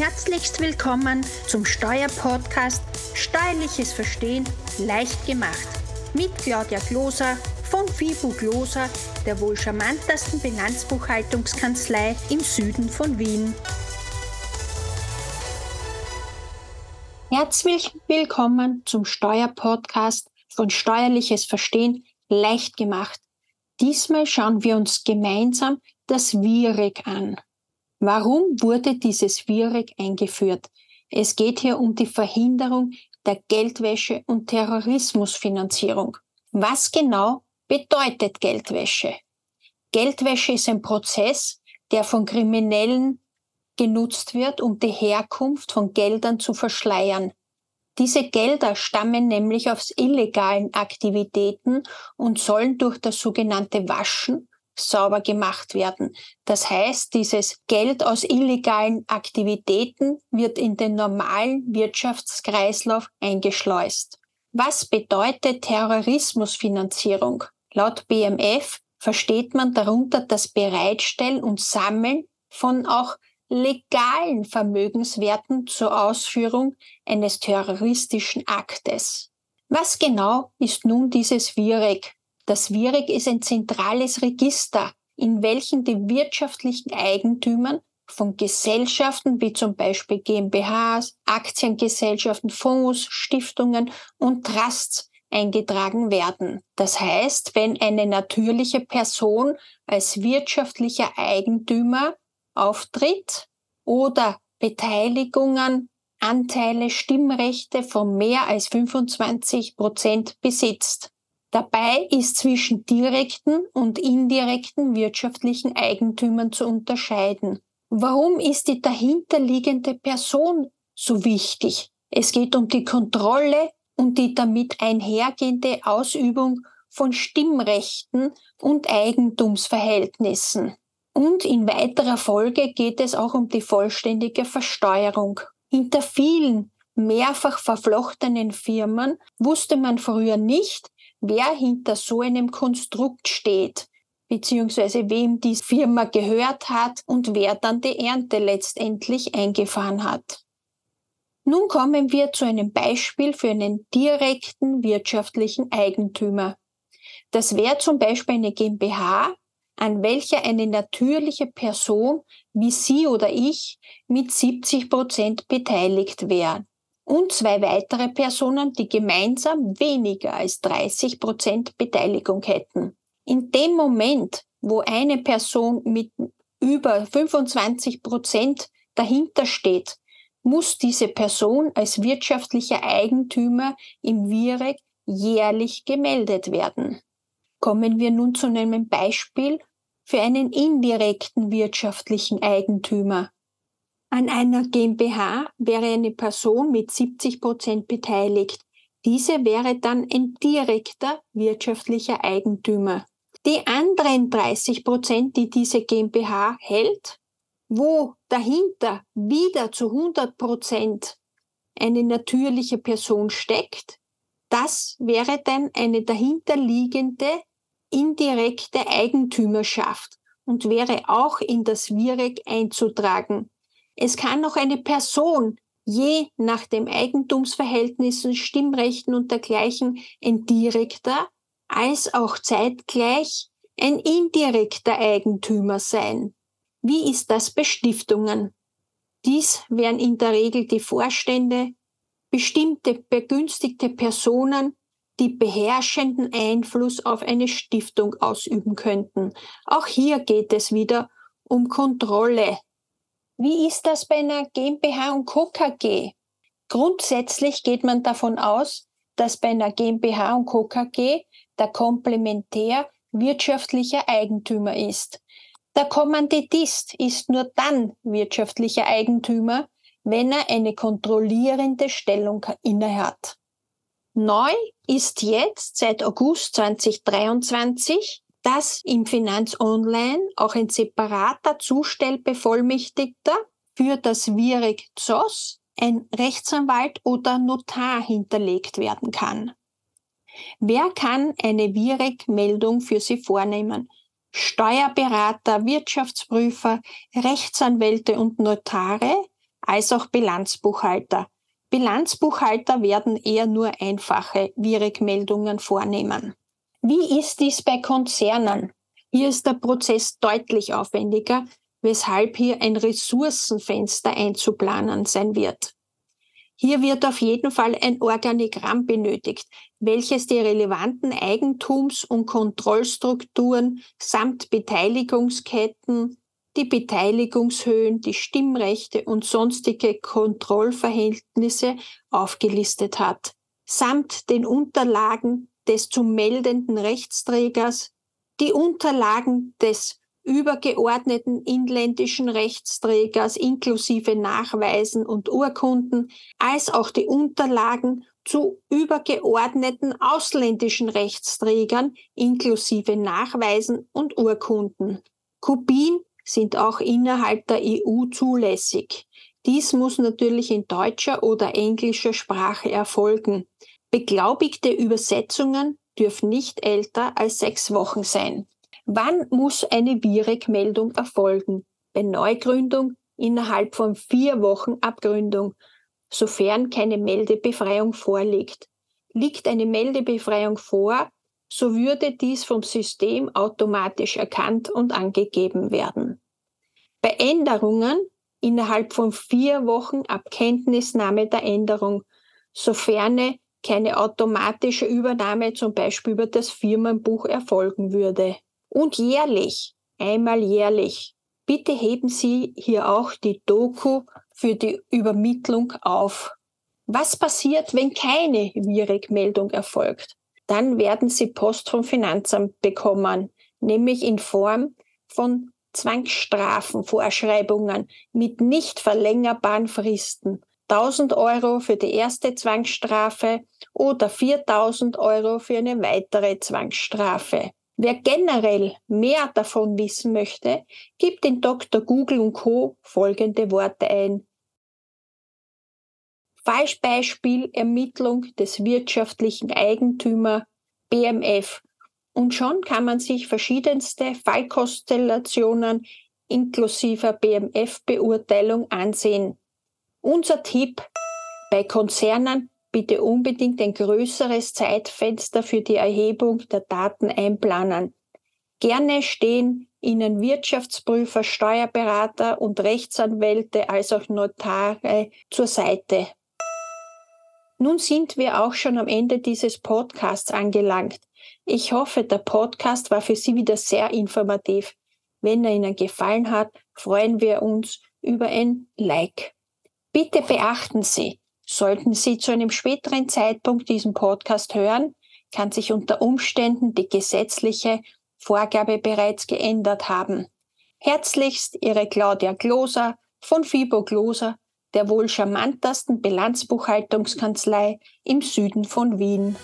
Herzlichst willkommen zum Steuerpodcast Steuerliches Verstehen leicht gemacht mit Claudia Gloser von FIBU Gloser, der wohl charmantesten Bilanzbuchhaltungskanzlei im Süden von Wien. Herzlich willkommen zum Steuerpodcast von Steuerliches Verstehen leicht gemacht. Diesmal schauen wir uns gemeinsam das WIREG an. Warum wurde dieses WIREG eingeführt? Es geht hier um die Verhinderung der Geldwäsche und Terrorismusfinanzierung. Was genau bedeutet Geldwäsche? Geldwäsche ist ein Prozess, der von Kriminellen genutzt wird, um die Herkunft von Geldern zu verschleiern. Diese Gelder stammen nämlich aus illegalen Aktivitäten und sollen durch das sogenannte Waschen sauber gemacht werden. Das heißt, dieses Geld aus illegalen Aktivitäten wird in den normalen Wirtschaftskreislauf eingeschleust. Was bedeutet Terrorismusfinanzierung? Laut BMF versteht man darunter das Bereitstellen und Sammeln von auch legalen Vermögenswerten zur Ausführung eines terroristischen Aktes. Was genau ist nun dieses VIREG? Das WIREG ist ein zentrales Register, in welchem die wirtschaftlichen Eigentümer von Gesellschaften wie zum Beispiel GmbHs, Aktiengesellschaften, Fonds, Stiftungen und Trusts eingetragen werden. Das heißt, wenn eine natürliche Person als wirtschaftlicher Eigentümer auftritt oder Beteiligungen, Anteile, Stimmrechte von mehr als 25 Prozent besitzt. Dabei ist zwischen direkten und indirekten wirtschaftlichen Eigentümern zu unterscheiden. Warum ist die dahinterliegende Person so wichtig? Es geht um die Kontrolle und die damit einhergehende Ausübung von Stimmrechten und Eigentumsverhältnissen. Und in weiterer Folge geht es auch um die vollständige Versteuerung. Hinter vielen mehrfach verflochtenen Firmen wusste man früher nicht, wer hinter so einem Konstrukt steht, beziehungsweise wem die Firma gehört hat und wer dann die Ernte letztendlich eingefahren hat. Nun kommen wir zu einem Beispiel für einen direkten wirtschaftlichen Eigentümer. Das wäre zum Beispiel eine GmbH, an welcher eine natürliche Person wie Sie oder ich mit 70 Prozent beteiligt wäre und zwei weitere Personen, die gemeinsam weniger als 30 Prozent Beteiligung hätten. In dem Moment, wo eine Person mit über 25 Prozent dahinter steht, muss diese Person als wirtschaftlicher Eigentümer im WIREG jährlich gemeldet werden. Kommen wir nun zu einem Beispiel für einen indirekten wirtschaftlichen Eigentümer. An einer GmbH wäre eine Person mit 70 Prozent beteiligt. Diese wäre dann ein direkter wirtschaftlicher Eigentümer. Die anderen 30 Prozent, die diese GmbH hält, wo dahinter wieder zu 100 Prozent eine natürliche Person steckt, das wäre dann eine dahinterliegende indirekte Eigentümerschaft und wäre auch in das WIREG einzutragen. Es kann noch eine Person je nach dem Eigentumsverhältnissen, Stimmrechten und dergleichen ein direkter als auch zeitgleich ein indirekter Eigentümer sein. Wie ist das bei Stiftungen? Dies wären in der Regel die Vorstände, bestimmte begünstigte Personen, die beherrschenden Einfluss auf eine Stiftung ausüben könnten. Auch hier geht es wieder um Kontrolle wie ist das bei einer GmbH und Co. KG? Grundsätzlich geht man davon aus, dass bei einer GmbH und Co. KG der Komplementär wirtschaftlicher Eigentümer ist. Der Kommanditist ist nur dann wirtschaftlicher Eigentümer, wenn er eine kontrollierende Stellung innehat. Neu ist jetzt seit August 2023 dass im Finanz Online auch ein separater Zustellbevollmächtigter für das Virek ZOS, ein Rechtsanwalt oder Notar hinterlegt werden kann. Wer kann eine Virek-Meldung für Sie vornehmen? Steuerberater, Wirtschaftsprüfer, Rechtsanwälte und Notare als auch Bilanzbuchhalter. Bilanzbuchhalter werden eher nur einfache Virik-Meldungen vornehmen. Wie ist dies bei Konzernen? Hier ist der Prozess deutlich aufwendiger, weshalb hier ein Ressourcenfenster einzuplanen sein wird. Hier wird auf jeden Fall ein Organigramm benötigt, welches die relevanten Eigentums- und Kontrollstrukturen samt Beteiligungsketten, die Beteiligungshöhen, die Stimmrechte und sonstige Kontrollverhältnisse aufgelistet hat, samt den Unterlagen des zu meldenden Rechtsträgers, die Unterlagen des übergeordneten inländischen Rechtsträgers inklusive Nachweisen und Urkunden, als auch die Unterlagen zu übergeordneten ausländischen Rechtsträgern inklusive Nachweisen und Urkunden. Kopien sind auch innerhalb der EU zulässig. Dies muss natürlich in deutscher oder englischer Sprache erfolgen. Beglaubigte Übersetzungen dürfen nicht älter als sechs Wochen sein. Wann muss eine VIREC-Meldung erfolgen? Bei Neugründung innerhalb von vier Wochen Abgründung, sofern keine Meldebefreiung vorliegt. Liegt eine Meldebefreiung vor, so würde dies vom System automatisch erkannt und angegeben werden. Bei Änderungen innerhalb von vier Wochen ab Kenntnisnahme der Änderung, sofern keine automatische Übernahme zum Beispiel über das Firmenbuch erfolgen würde. Und jährlich, einmal jährlich. Bitte heben Sie hier auch die Doku für die Übermittlung auf. Was passiert, wenn keine Virek-Meldung erfolgt? Dann werden Sie Post vom Finanzamt bekommen, nämlich in Form von Zwangsstrafen, Vorschreibungen mit nicht verlängerbaren Fristen. 1000 Euro für die erste Zwangsstrafe oder 4000 Euro für eine weitere Zwangsstrafe. Wer generell mehr davon wissen möchte, gibt in Dr. Google und Co. folgende Worte ein. Falschbeispiel Ermittlung des wirtschaftlichen Eigentümer BMF. Und schon kann man sich verschiedenste Fallkonstellationen inklusive BMF-Beurteilung ansehen. Unser Tipp bei Konzernen bitte unbedingt ein größeres Zeitfenster für die Erhebung der Daten einplanen. Gerne stehen Ihnen Wirtschaftsprüfer, Steuerberater und Rechtsanwälte als auch Notare zur Seite. Nun sind wir auch schon am Ende dieses Podcasts angelangt. Ich hoffe, der Podcast war für Sie wieder sehr informativ. Wenn er Ihnen gefallen hat, freuen wir uns über ein Like. Bitte beachten Sie, Sollten Sie zu einem späteren Zeitpunkt diesen Podcast hören, kann sich unter Umständen die gesetzliche Vorgabe bereits geändert haben. Herzlichst Ihre Claudia Gloser von Fibo Gloser, der wohl charmantesten Bilanzbuchhaltungskanzlei im Süden von Wien.